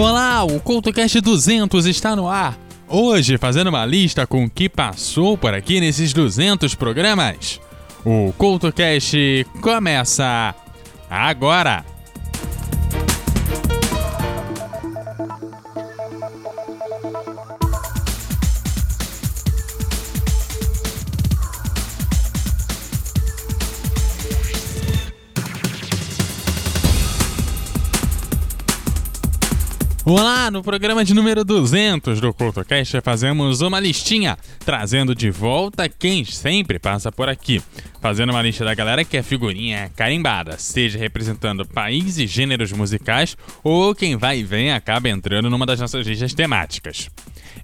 Olá, o CoutoCast 200 está no ar. Hoje fazendo uma lista com o que passou por aqui nesses 200 programas. O CoutoCast começa agora! Olá, no programa de número 200 do CultoCast fazemos uma listinha, trazendo de volta quem sempre passa por aqui. Fazendo uma lista da galera que é figurinha carimbada, seja representando países e gêneros musicais, ou quem vai e vem acaba entrando numa das nossas listas temáticas.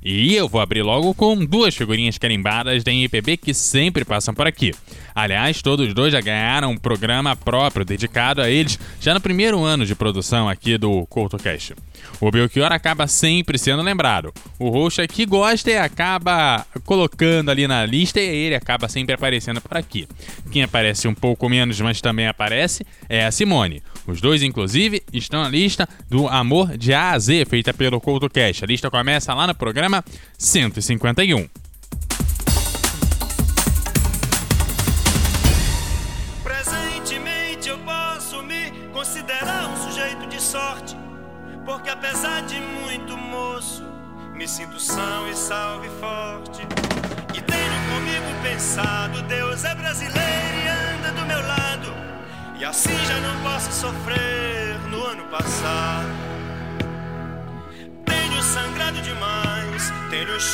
E eu vou abrir logo com duas figurinhas carimbadas da MPB que sempre passam por aqui. Aliás, todos dois já ganharam um programa próprio dedicado a eles já no primeiro ano de produção aqui do CoutoCast. O Belchior acaba sempre sendo lembrado. O roxo aqui gosta e acaba colocando ali na lista e ele acaba sempre aparecendo por aqui. Quem aparece um pouco menos, mas também aparece, é a Simone. Os dois, inclusive, estão na lista do Amor de A a Z, feita pelo CoutoCast. A lista começa lá no programa 151.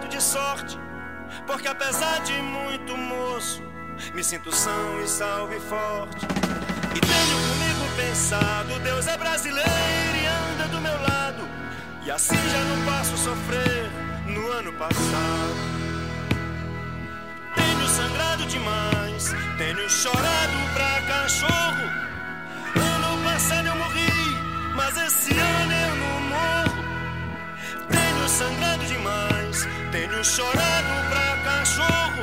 Sujeito de sorte, porque apesar de muito moço, me sinto são e salve forte. E tenho comigo pensado, Deus é brasileiro e anda do meu lado, e assim já não posso sofrer no ano passado. Tenho sangrado demais, tenho chorado pra cachorro. Ano passado eu morri, mas esse ano eu não. Tenho sangrado demais, tenho chorado pra cachorro.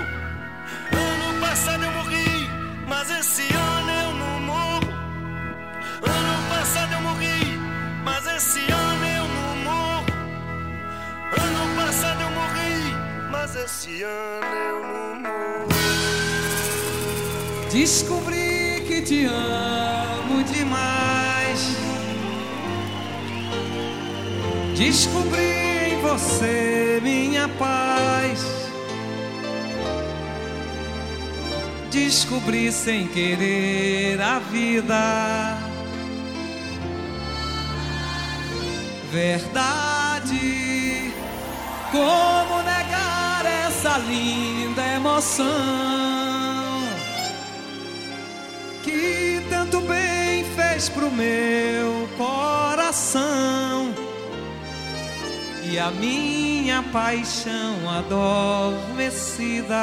Ano passado eu morri, mas esse ano eu não morro. Ano passado eu morri, mas esse ano eu não morro. Ano passado eu morri, mas esse ano eu não morro. Descobri que te amo demais. Descobri você minha paz. Descobri sem querer a vida. Verdade, como negar essa linda emoção que tanto bem fez pro meu coração e a minha paixão adormecida.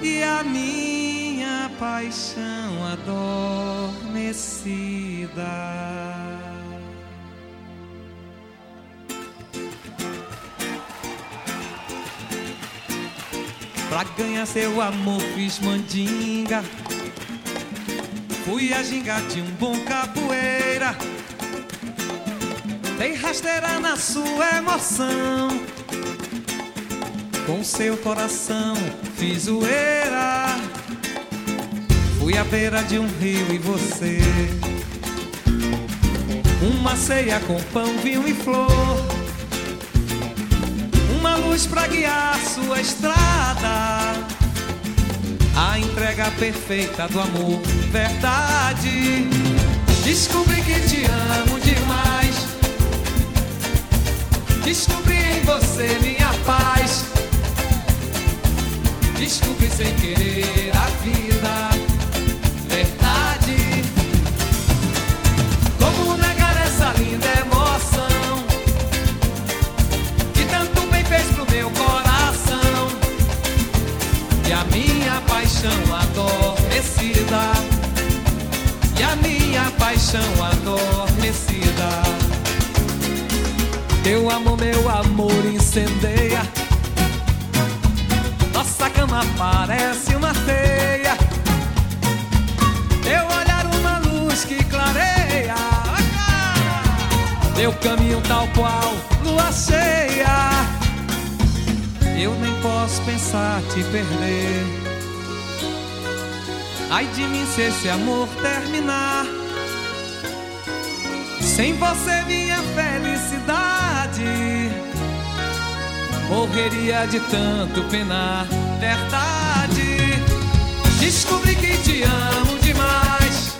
E a minha paixão adormecida. Pra ganhar seu amor fiz mandinga. Fui a ginga de um bom capoeira Dei rasteira na sua emoção Com seu coração fiz zoeira Fui à beira de um rio e você Uma ceia com pão, vinho e flor uma luz pra guiar sua estrada. A entrega perfeita do amor, verdade. Descobri que te amo demais. Descobri em você minha paz. Descobri sem querer a vida, verdade. Como negar essa linda emoção? que tanto bem fez pro meu coração e a minha paixão adormecida e a minha paixão adormecida teu amor meu amor incendeia nossa cama parece uma teia teu olhar uma luz que clareia meu caminho tal qual lua cheia. Eu nem posso pensar te perder. Ai de mim se esse amor terminar. Sem você, minha felicidade. Morreria de tanto penar. Verdade. Descobri que te amo demais.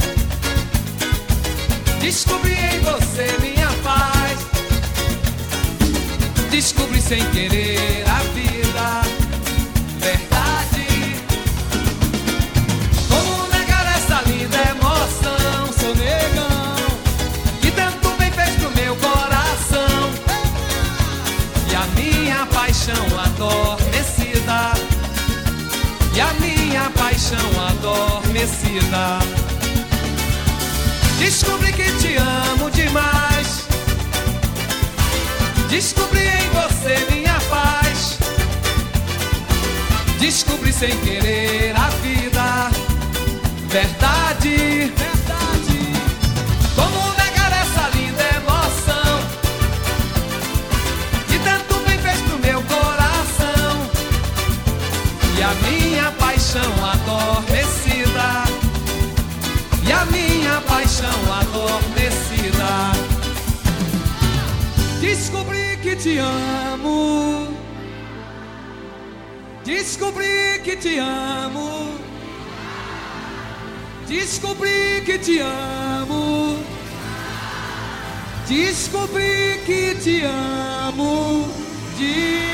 Descobri em você minha paz. Descobri sem querer sem querer a vida. Verdade. Como negar essa linda emoção? Que tanto bem fez pro meu coração. E a minha paixão adormecida e a minha paixão adormecida. Descobri que te amo. Descobri que te amo. Descobri que te amo. Descobri que te amo demais.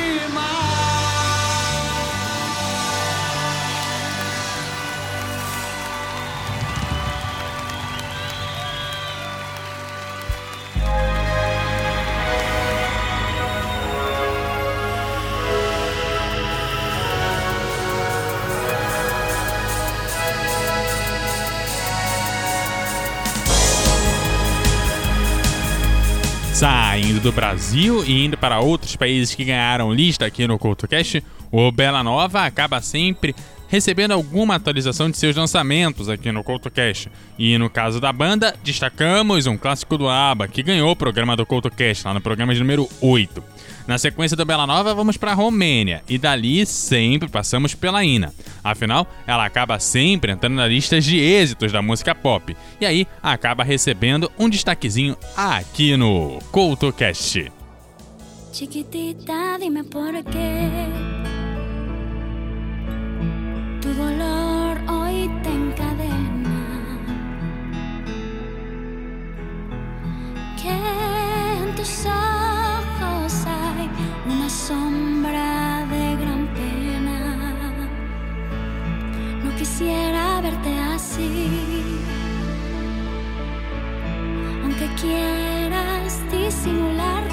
Saindo do Brasil e indo para outros países que ganharam lista aqui no CoutoCast, o Bela Nova acaba sempre recebendo alguma atualização de seus lançamentos aqui no CoutoCast. E no caso da banda, destacamos um clássico do ABBA, que ganhou o programa do CoutoCast, lá no programa de número 8. Na sequência do Bela Nova, vamos para Romênia, e dali sempre passamos pela Ina. Afinal, ela acaba sempre entrando na lista de êxitos da música pop, e aí acaba recebendo um destaquezinho aqui no CoutoCast. Chiquitita, dime por qué Tu dolor hoy te encadena. Que en tus ojos hay una sombra de gran pena. No quisiera verte así. Aunque quieras disimular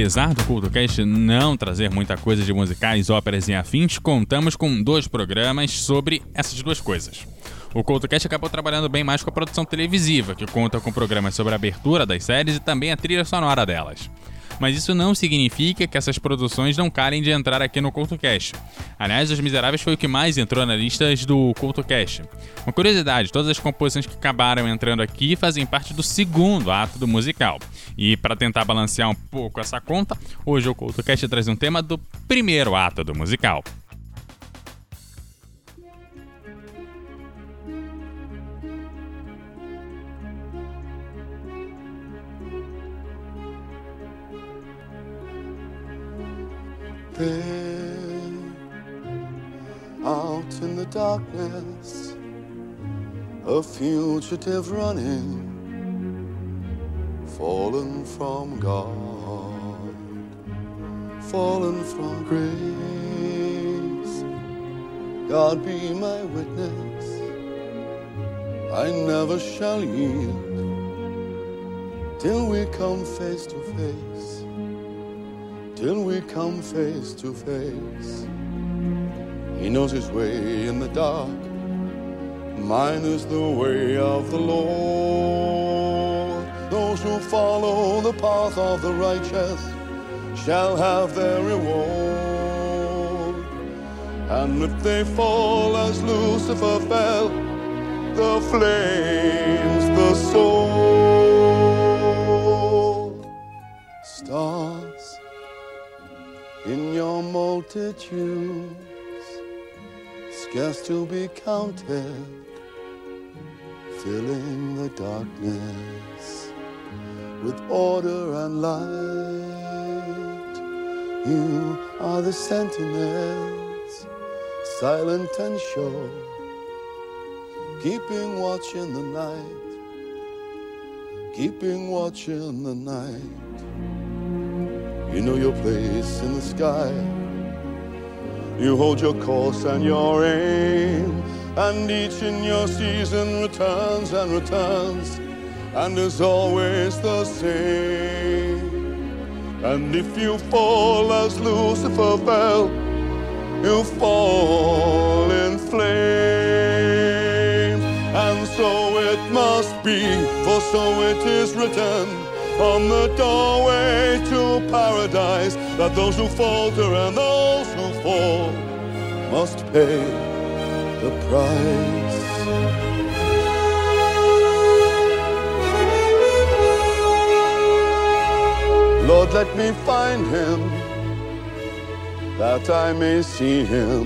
Apesar do CultoCast não trazer muita coisa de musicais, óperas e afins, contamos com dois programas sobre essas duas coisas. O CultoCast acabou trabalhando bem mais com a produção televisiva, que conta com programas sobre a abertura das séries e também a trilha sonora delas. Mas isso não significa que essas produções não calem de entrar aqui no CultoCast. Aliás, Os Miseráveis foi o que mais entrou na lista do CultoCast. Uma curiosidade, todas as composições que acabaram entrando aqui fazem parte do segundo ato do musical. E para tentar balancear um pouco essa conta, hoje o CultoCast traz um tema do primeiro ato do musical. Out in the darkness, a fugitive running, fallen from God, fallen from grace. God be my witness, I never shall yield till we come face to face till we come face to face. He knows his way in the dark. Mine is the way of the Lord. Those who follow the path of the righteous shall have their reward. And if they fall as Lucifer fell, the flames, the soul, multitudes, scarce to be counted, filling the darkness with order and light. You are the sentinels, silent and sure, keeping watch in the night, keeping watch in the night. You know your place in the sky. You hold your course and your aim, and each in your season returns and returns, and is always the same. And if you fall as Lucifer fell, you fall in flames. And so it must be, for so it is written on the doorway to paradise that those who falter and those who must pay the price. Lord, let me find him that I may see him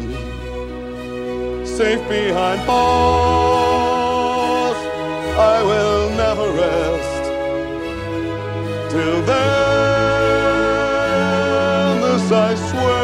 safe behind bars. I will never rest till then. This I swear,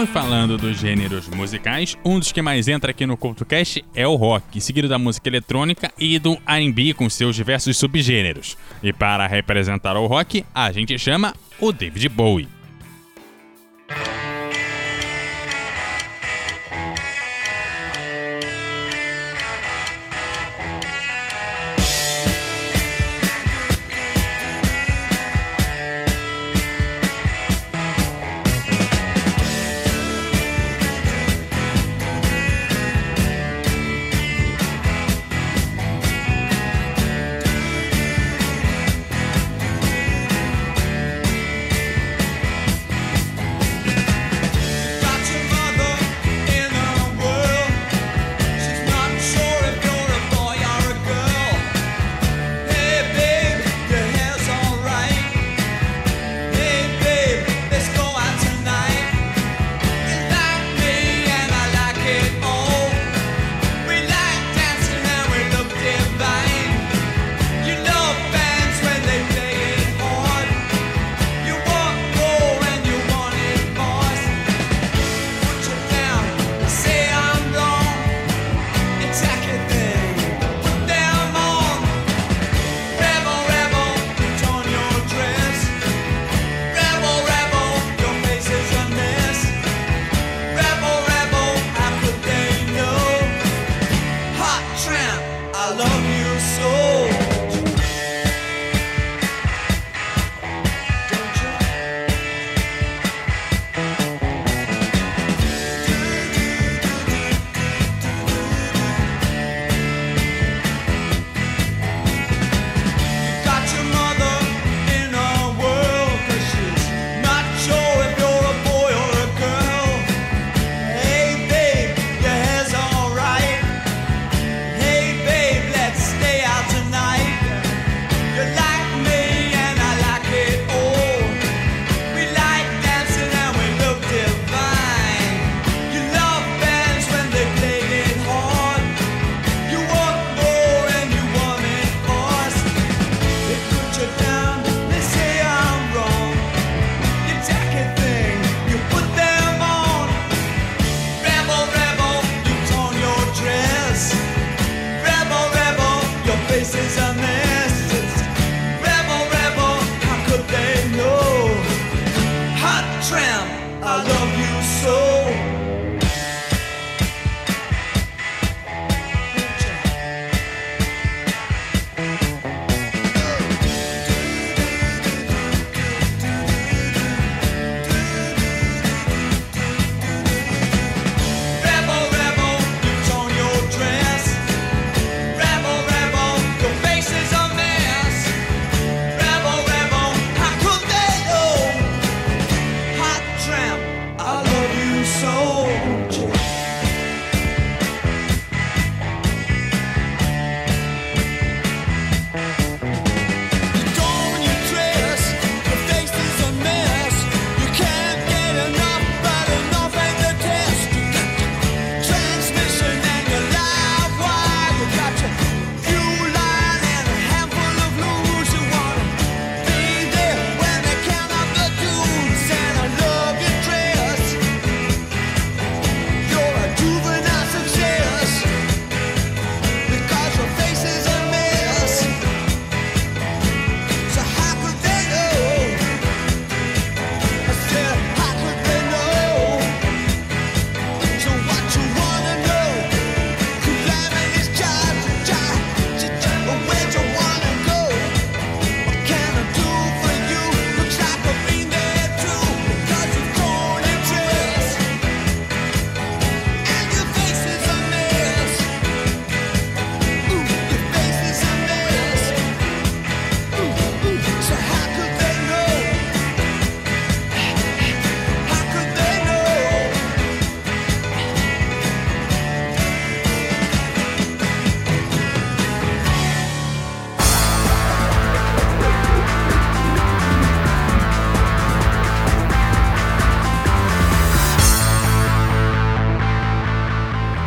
Bom, e falando dos gêneros musicais, um dos que mais entra aqui no CultoCast é o rock, seguido da música eletrônica e do R&B com seus diversos subgêneros. E para representar o rock, a gente chama o David Bowie.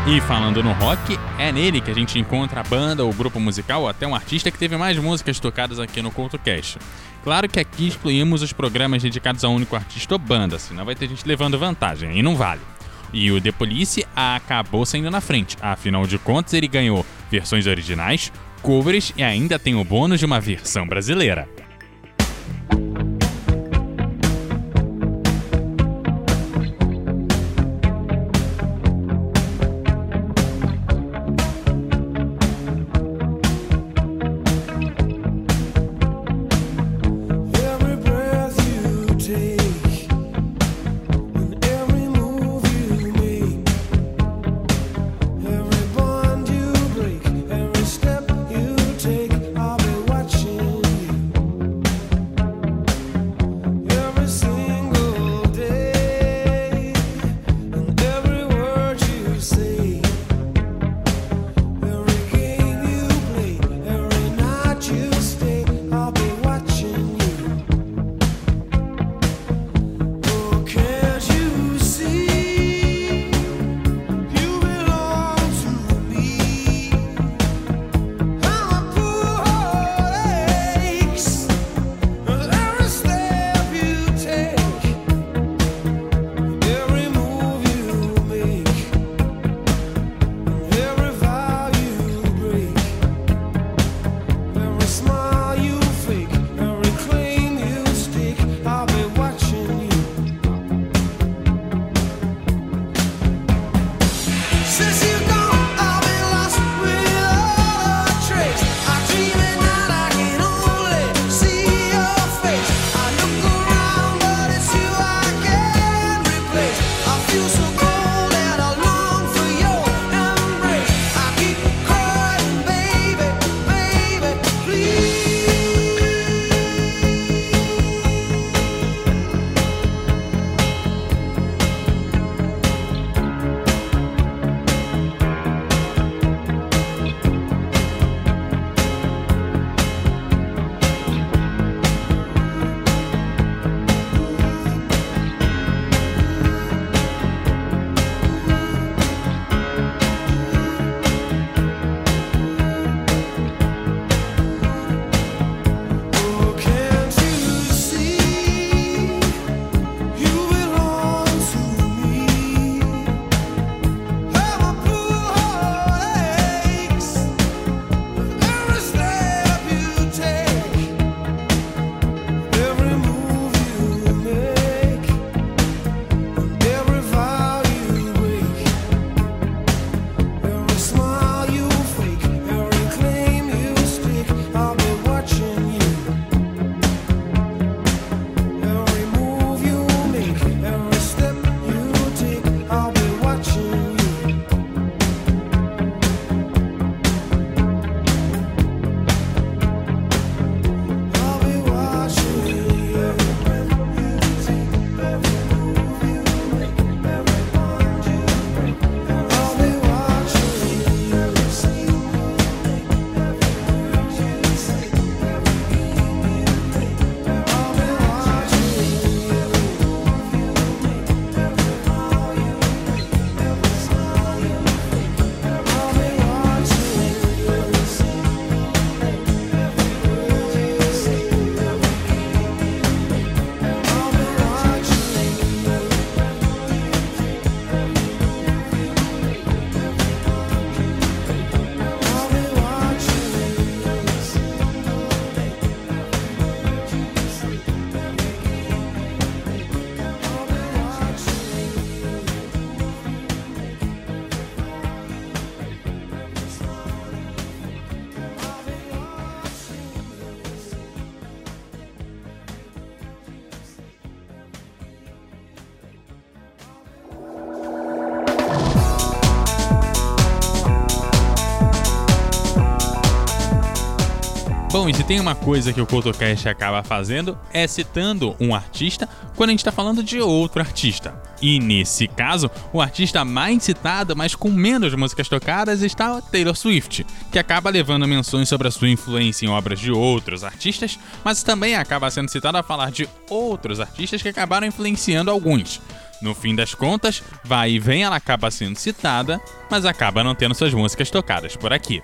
E falando no rock, é nele que a gente encontra a banda, o grupo musical ou até um artista que teve mais músicas tocadas aqui no CultoCast. Claro que aqui excluímos os programas dedicados a um único artista ou banda, senão vai ter gente levando vantagem, aí não vale. E o The Police acabou saindo na frente, afinal de contas ele ganhou versões originais, covers e ainda tem o bônus de uma versão brasileira. E se tem uma coisa que o CoutoCast acaba fazendo é citando um artista quando a gente está falando de outro artista. E nesse caso, o artista mais citado, mas com menos músicas tocadas, está Taylor Swift, que acaba levando menções sobre a sua influência em obras de outros artistas, mas também acaba sendo citado a falar de outros artistas que acabaram influenciando alguns. No fim das contas, vai e vem, ela acaba sendo citada, mas acaba não tendo suas músicas tocadas por aqui.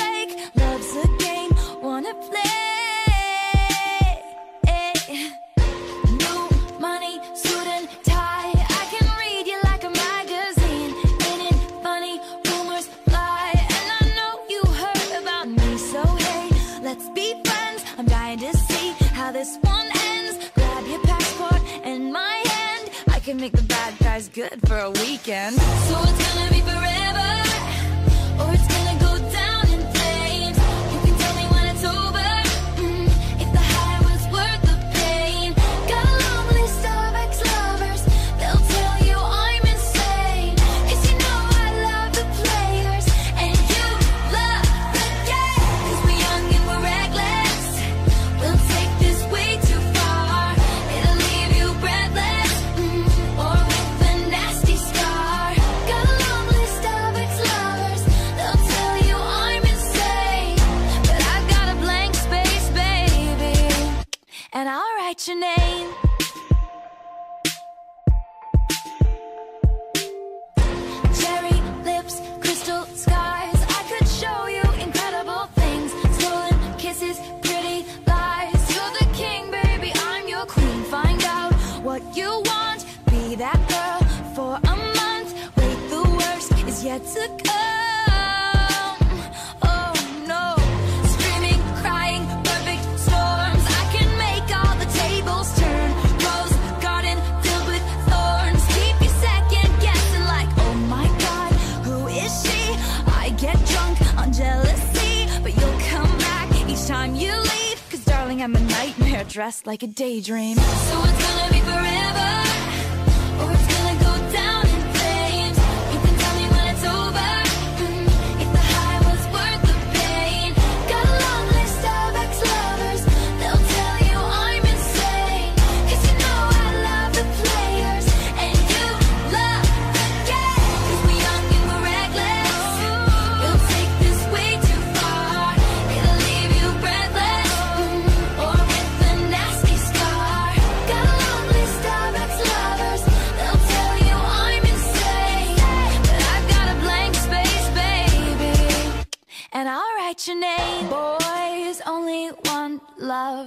good for a weekend. So it's gonna your name like a daydream.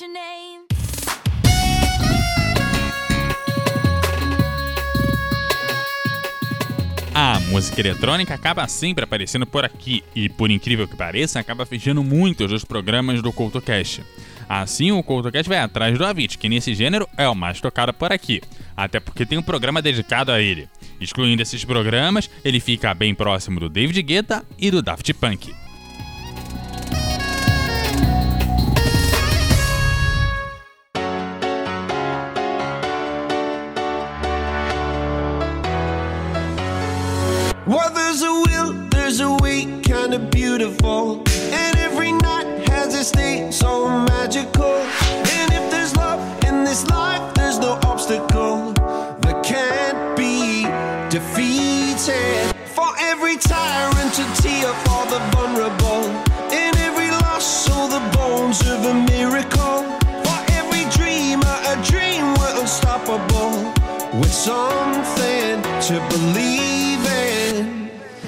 your name? A música eletrônica acaba sempre aparecendo por aqui e, por incrível que pareça, acaba fechando muitos dos programas do CultoCast. Assim, o CultoCast vai atrás do Avit, que nesse gênero é o mais tocado por aqui, até porque tem um programa dedicado a ele. Excluindo esses programas, ele fica bem próximo do David Guetta e do Daft Punk. beautiful. And every night has a day so magical. And if there's love in this life, there's no obstacle that can't be defeated. For every tyrant to tear for the vulnerable. In every loss, so the bones of a miracle. For every dreamer, a dream were unstoppable. With something to believe.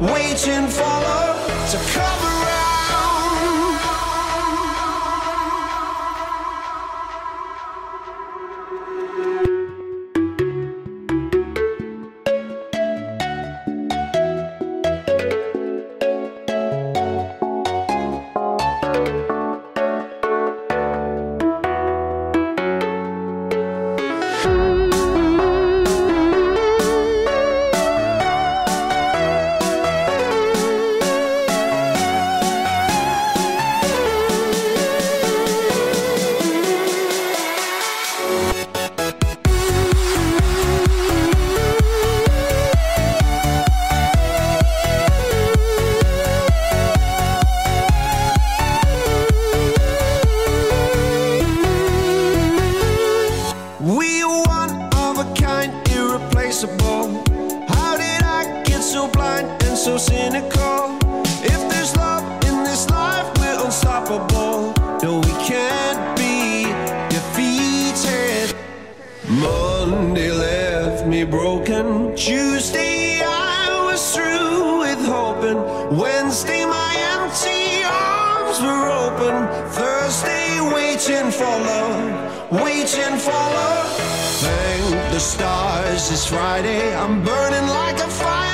waiting for love to come so cynical? If there's love in this life, we're unstoppable. No, we can't be defeated. Monday left me broken. Tuesday I was through with hoping. Wednesday my empty arms were open. Thursday waiting for love, waiting for love. Thank the stars it's Friday. I'm burning like a fire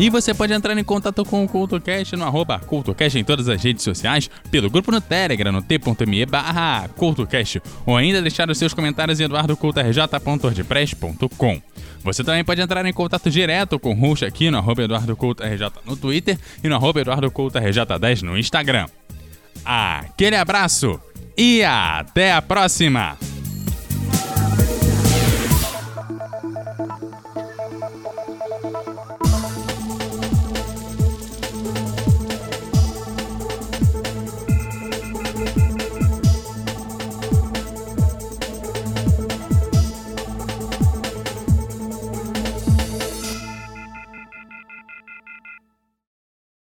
E você pode entrar em contato com o CultoCast no arroba CultoCast em todas as redes sociais, pelo grupo no Telegram, no t.me barra CultoCast, ou ainda deixar os seus comentários em eduardocultorj.wordpress.com. Você também pode entrar em contato direto com o Rush aqui no arroba EduardoCultoRJ no Twitter e no arroba EduardoCultoRJ10 no Instagram. Aquele abraço e até a próxima!